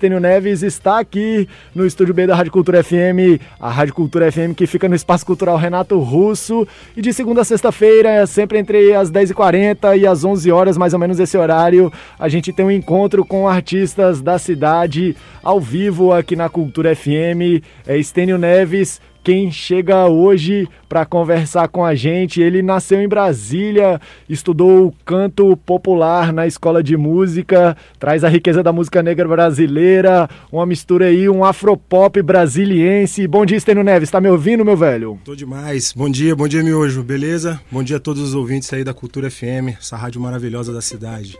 Estênio Neves está aqui no estúdio B da Rádio Cultura FM, a Rádio Cultura FM que fica no Espaço Cultural Renato Russo. E de segunda a sexta-feira, sempre entre as 10h40 e as 11 horas, mais ou menos esse horário, a gente tem um encontro com artistas da cidade ao vivo aqui na Cultura FM. É Estênio Neves quem chega hoje para conversar com a gente. Ele nasceu em Brasília, estudou canto popular na escola de música, traz a riqueza da música negra brasileira, uma mistura aí, um afropop brasiliense. Bom dia, Estênio Neves, tá me ouvindo, meu velho? Tô demais. Bom dia, bom dia, miojo, beleza? Bom dia a todos os ouvintes aí da Cultura FM, essa rádio maravilhosa da cidade.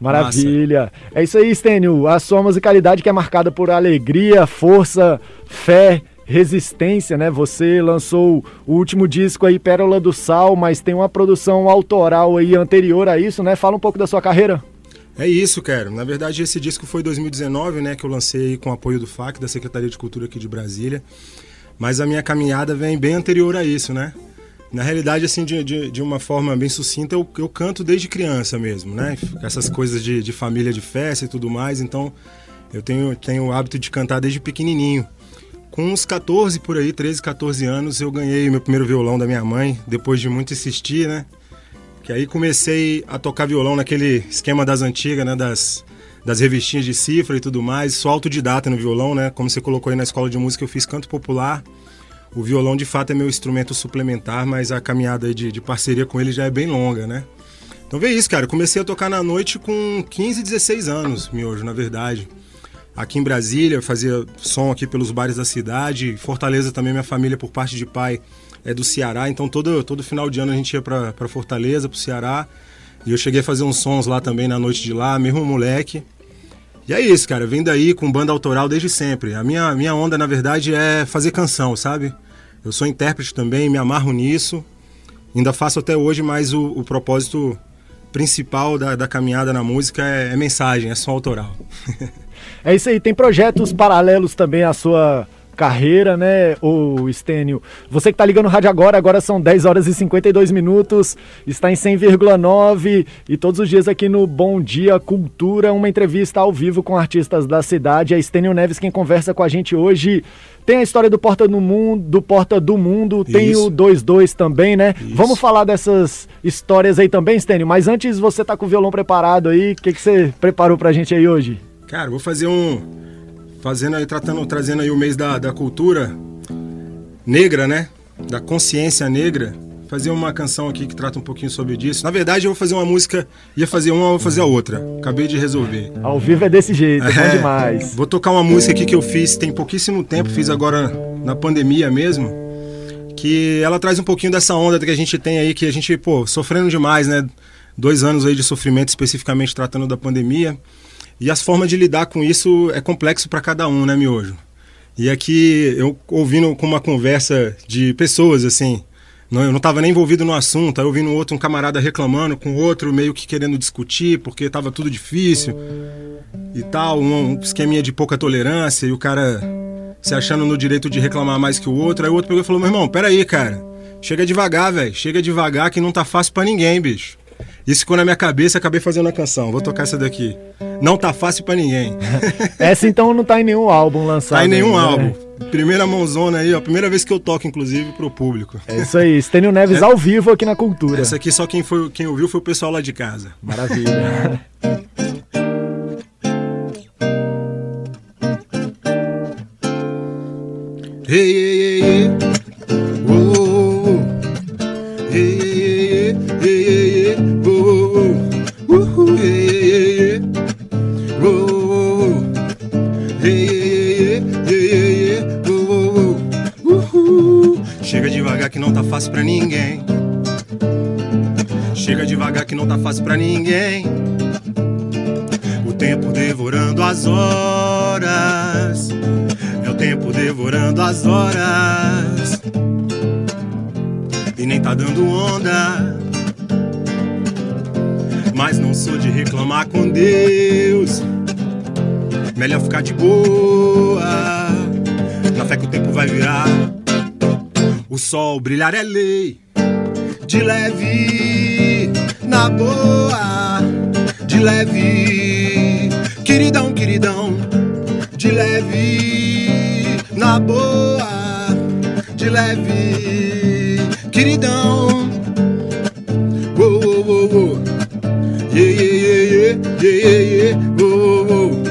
Maravilha. Massa. É isso aí, Stênio. A sua musicalidade que é marcada por alegria, força, fé resistência, né? Você lançou o último disco aí, Pérola do Sal, mas tem uma produção autoral aí anterior a isso, né? Fala um pouco da sua carreira. É isso, cara. Na verdade, esse disco foi 2019, né? Que eu lancei com apoio do FAC, da Secretaria de Cultura aqui de Brasília. Mas a minha caminhada vem bem anterior a isso, né? Na realidade, assim, de, de, de uma forma bem sucinta, eu, eu, canto desde criança mesmo, né? Essas coisas de, de família, de festa e tudo mais. Então, eu tenho, tenho o hábito de cantar desde pequenininho. Com uns 14 por aí, 13, 14 anos, eu ganhei meu primeiro violão da minha mãe, depois de muito insistir, né? Que aí comecei a tocar violão naquele esquema das antigas, né? Das, das revistinhas de cifra e tudo mais. Sou autodidata no violão, né? Como você colocou aí na escola de música, eu fiz canto popular. O violão, de fato, é meu instrumento suplementar, mas a caminhada de, de parceria com ele já é bem longa, né? Então vê isso, cara. Eu comecei a tocar na noite com 15, 16 anos, miojo, na verdade aqui em Brasília, fazia som aqui pelos bares da cidade. Fortaleza também, minha família, por parte de pai, é do Ceará. Então todo, todo final de ano a gente ia para Fortaleza, para o Ceará. E eu cheguei a fazer uns sons lá também na noite de lá, mesmo moleque. E é isso, cara. Vem daí com banda autoral desde sempre. A minha, minha onda, na verdade, é fazer canção, sabe? Eu sou intérprete também, me amarro nisso. Ainda faço até hoje, mas o, o propósito principal da, da caminhada na música é, é mensagem, é som autoral. É isso aí, tem projetos paralelos também à sua carreira, né, o Estênio? Você que tá ligando o rádio agora, agora são 10 horas e 52 minutos, está em 100,9 e todos os dias aqui no Bom Dia Cultura, uma entrevista ao vivo com artistas da cidade. É Estênio Neves quem conversa com a gente hoje. Tem a história do Porta do Mundo, do Porta do Mundo, tem Isso. o 22 também, né? Isso. Vamos falar dessas histórias aí também, Estênio, mas antes você tá com o violão preparado aí, o que, que você preparou pra gente aí hoje? Cara, vou fazer um. Fazendo aí, tratando, trazendo aí o mês da, da cultura negra, né? Da consciência negra. Fazer uma canção aqui que trata um pouquinho sobre isso. Na verdade, eu vou fazer uma música, ia fazer uma, vou fazer a outra. Acabei de resolver. Ao vivo é desse jeito, é, bom demais. Vou tocar uma música aqui que eu fiz tem pouquíssimo tempo, fiz agora na pandemia mesmo. Que ela traz um pouquinho dessa onda que a gente tem aí, que a gente, pô, sofrendo demais, né? Dois anos aí de sofrimento, especificamente tratando da pandemia. E as formas de lidar com isso é complexo para cada um, né, Miojo? E aqui eu ouvindo com uma conversa de pessoas, assim, não, eu não estava nem envolvido no assunto, aí ouvindo outro, um camarada reclamando com outro, meio que querendo discutir, porque estava tudo difícil e tal, um, um esqueminha de pouca tolerância, e o cara se achando no direito de reclamar mais que o outro. Aí o outro pegou e falou: meu irmão, peraí, cara, chega devagar, velho, chega devagar que não tá fácil para ninguém, bicho. Isso ficou na minha cabeça, acabei fazendo a canção. Vou tocar essa daqui. Não tá fácil para ninguém. essa então não tá em nenhum álbum lançado. Tá em nenhum ainda, álbum. Né? Primeira mãozona aí, ó. Primeira vez que eu toco, inclusive, pro público. É isso aí, Stênio Neves é... ao vivo aqui na Cultura. Essa aqui só quem, foi, quem ouviu foi o pessoal lá de casa. Maravilha. hey. Fácil pra ninguém. Chega devagar que não tá fácil pra ninguém. O tempo devorando as horas. É o tempo devorando as horas. E nem tá dando onda. Mas não sou de reclamar com Deus. Melhor ficar de boa. Na fé que o tempo vai virar. O sol brilhar é lei, de leve, na boa, de leve. Queridão, queridão, leve, na boa, de leve, queridão. Oh, oh, oh, oh. Yeah, yeah, yeah, yeah, yeah, yeah. Uhul.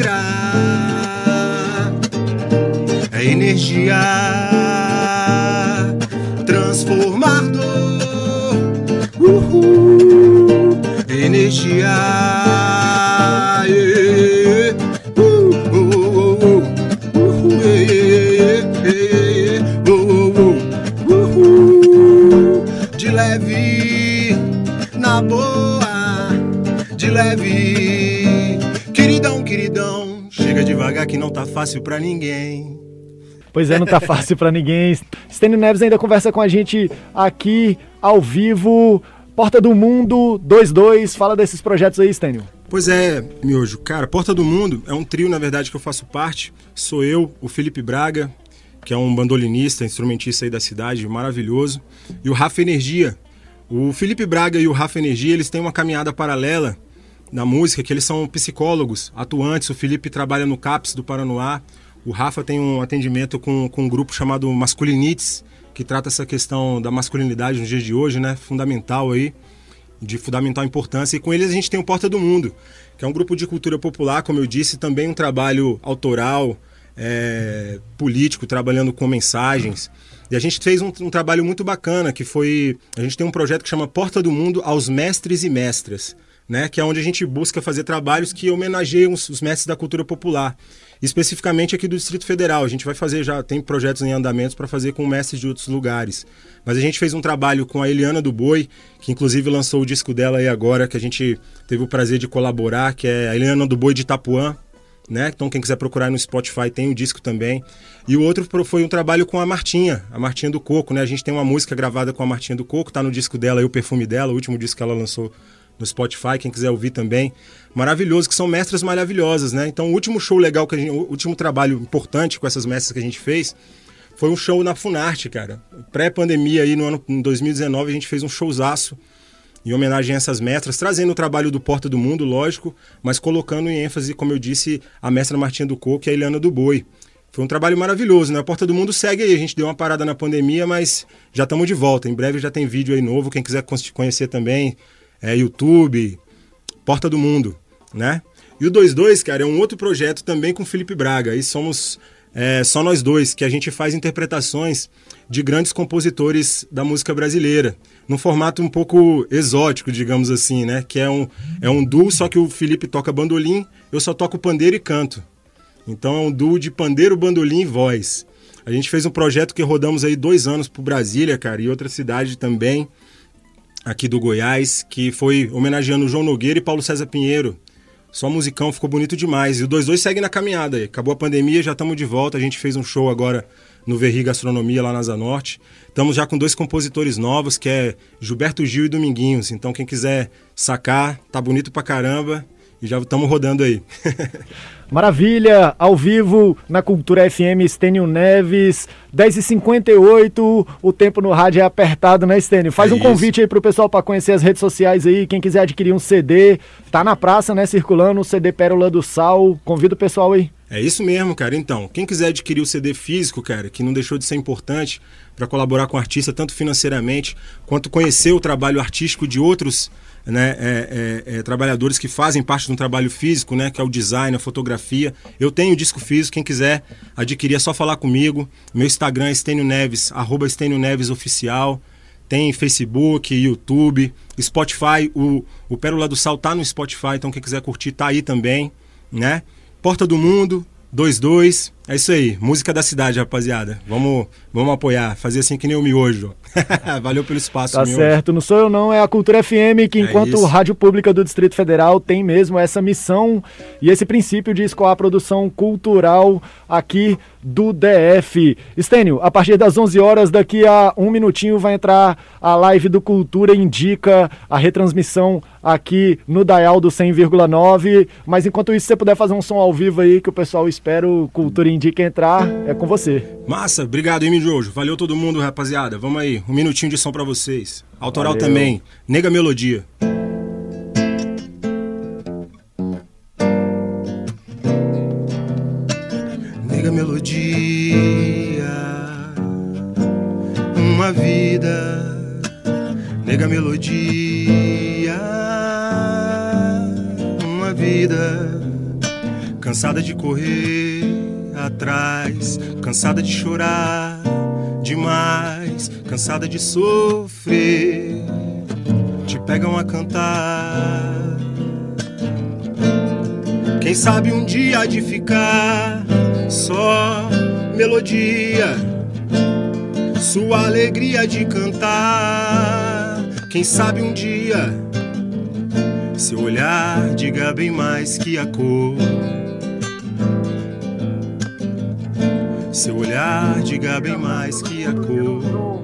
Negra é energia transformador. Uhul. Energia. De leve, na boa, de leve. Queridão, queridão, chega devagar que não tá fácil pra ninguém. Pois é, não tá fácil pra ninguém. Stênio Neves ainda conversa com a gente aqui ao vivo. Porta do Mundo 22. Fala desses projetos aí, Stênio. Pois é, Miojo. Cara, Porta do Mundo é um trio, na verdade, que eu faço parte. Sou eu, o Felipe Braga, que é um bandolinista, instrumentista aí da cidade, maravilhoso. E o Rafa Energia. O Felipe Braga e o Rafa Energia, eles têm uma caminhada paralela na música, que eles são psicólogos, atuantes. O Felipe trabalha no CAPS do Paranoá. O Rafa tem um atendimento com, com um grupo chamado Masculinites, que trata essa questão da masculinidade nos dias de hoje, né? Fundamental aí, de fundamental importância. E com eles a gente tem o Porta do Mundo, que é um grupo de cultura popular, como eu disse, também um trabalho autoral, é, político, trabalhando com mensagens. E a gente fez um, um trabalho muito bacana, que foi... A gente tem um projeto que chama Porta do Mundo aos Mestres e Mestras, né? Que é onde a gente busca fazer trabalhos que homenageiam os, mestres da cultura popular especificamente aqui do Distrito Federal. A gente vai fazer já, tem projetos em andamento para fazer com mestres de outros lugares. Mas a gente fez um trabalho com a Eliana do Boi, que inclusive lançou o disco dela aí agora, que a gente teve o prazer de colaborar, que é a Eliana do Boi de Itapuã. Né? Então quem quiser procurar no Spotify tem o disco também. E o outro foi um trabalho com a Martinha, a Martinha do Coco, né? A gente tem uma música gravada com a Martinha do Coco, tá no disco dela, aí, o perfume dela, o último disco que ela lançou no Spotify, quem quiser ouvir também. Maravilhoso, que são mestras maravilhosas, né? Então, o último show legal, que gente, o último trabalho importante com essas mestras que a gente fez foi um show na Funarte, cara. Pré-pandemia aí, no ano em 2019, a gente fez um showzaço em homenagem a essas mestras, trazendo o trabalho do Porta do Mundo, lógico, mas colocando em ênfase, como eu disse, a mestra Martinha do Coco e a Eliana do Boi. Foi um trabalho maravilhoso, né? A Porta do Mundo segue aí. A gente deu uma parada na pandemia, mas já estamos de volta. Em breve já tem vídeo aí novo. Quem quiser conhecer também, é, YouTube, Porta do Mundo, né? E o 22, cara, é um outro projeto também com Felipe Braga. E somos é, só nós dois, que a gente faz interpretações de grandes compositores da música brasileira, num formato um pouco exótico, digamos assim, né? Que é um, é um duo, só que o Felipe toca bandolim, eu só toco pandeiro e canto. Então é um duo de pandeiro, bandolim e voz. A gente fez um projeto que rodamos aí dois anos por Brasília, cara, e outra cidade também aqui do Goiás, que foi homenageando João Nogueira e Paulo César Pinheiro. Só musicão, ficou bonito demais. E o 22 segue na caminhada. Acabou a pandemia, já estamos de volta. A gente fez um show agora no Verri Gastronomia, lá na Asa Norte. Estamos já com dois compositores novos, que é Gilberto Gil e Dominguinhos. Então, quem quiser sacar, tá bonito pra caramba. E já estamos rodando aí. Maravilha, ao vivo na Cultura FM, Estênio Neves, 10h58, o tempo no rádio é apertado, né, Estênio? Faz É um isso. convite aí pro pessoal para conhecer as redes sociais aí, quem quiser adquirir um CD, tá na praça, né, circulando, o CD Pérola do Sal, convida o pessoal aí. É isso mesmo, cara. Então, quem quiser adquirir o CD físico, cara, que não deixou de ser importante para colaborar com o artista, tanto financeiramente, quanto conhecer o trabalho artístico de outros né, é, é, é, trabalhadores que fazem parte de um trabalho físico, né, que é o design, a fotografia. Eu tenho disco físico, quem quiser adquirir é só falar comigo. Meu Instagram é Estênio Neves, arroba Estênio Neves Oficial. Tem Facebook, YouTube, Spotify. O, o Pérola do Sal tá no Spotify, então quem quiser curtir tá aí também, né? Porta do Mundo, 22. É isso aí, música da cidade, rapaziada. Vamos, vamos apoiar, fazer assim que nem o miojo. Valeu pelo espaço, Tá miojo. certo, não sou eu não, é a Cultura FM que, é enquanto é Rádio Pública do Distrito Federal, tem mesmo essa missão e esse princípio de escoar a produção cultural aqui do DF. Estênio, a partir das 11 horas, daqui a um minutinho, vai entrar a live do Cultura Indica, a retransmissão aqui no Dial do 100,9. Mas enquanto isso, você puder fazer um som ao vivo aí, que o pessoal espera o Cultura Indica entrar, é com você. Massa, obrigado, hein, Jojo. Valeu todo mundo, rapaziada. Vamos aí, um minutinho de som para vocês. Autoral Valeu. também, Nega Melodia. Nega Melodia, uma vida, nega melodia, uma vida, cansada de correr atrás, cansada de chorar demais, cansada de sofrer, te pegam a cantar. Quem sabe um dia de ficar só melodia, sua alegria de cantar. Quem sabe um dia seu olhar diga bem mais que a cor seu olhar diga bem mais que a cor.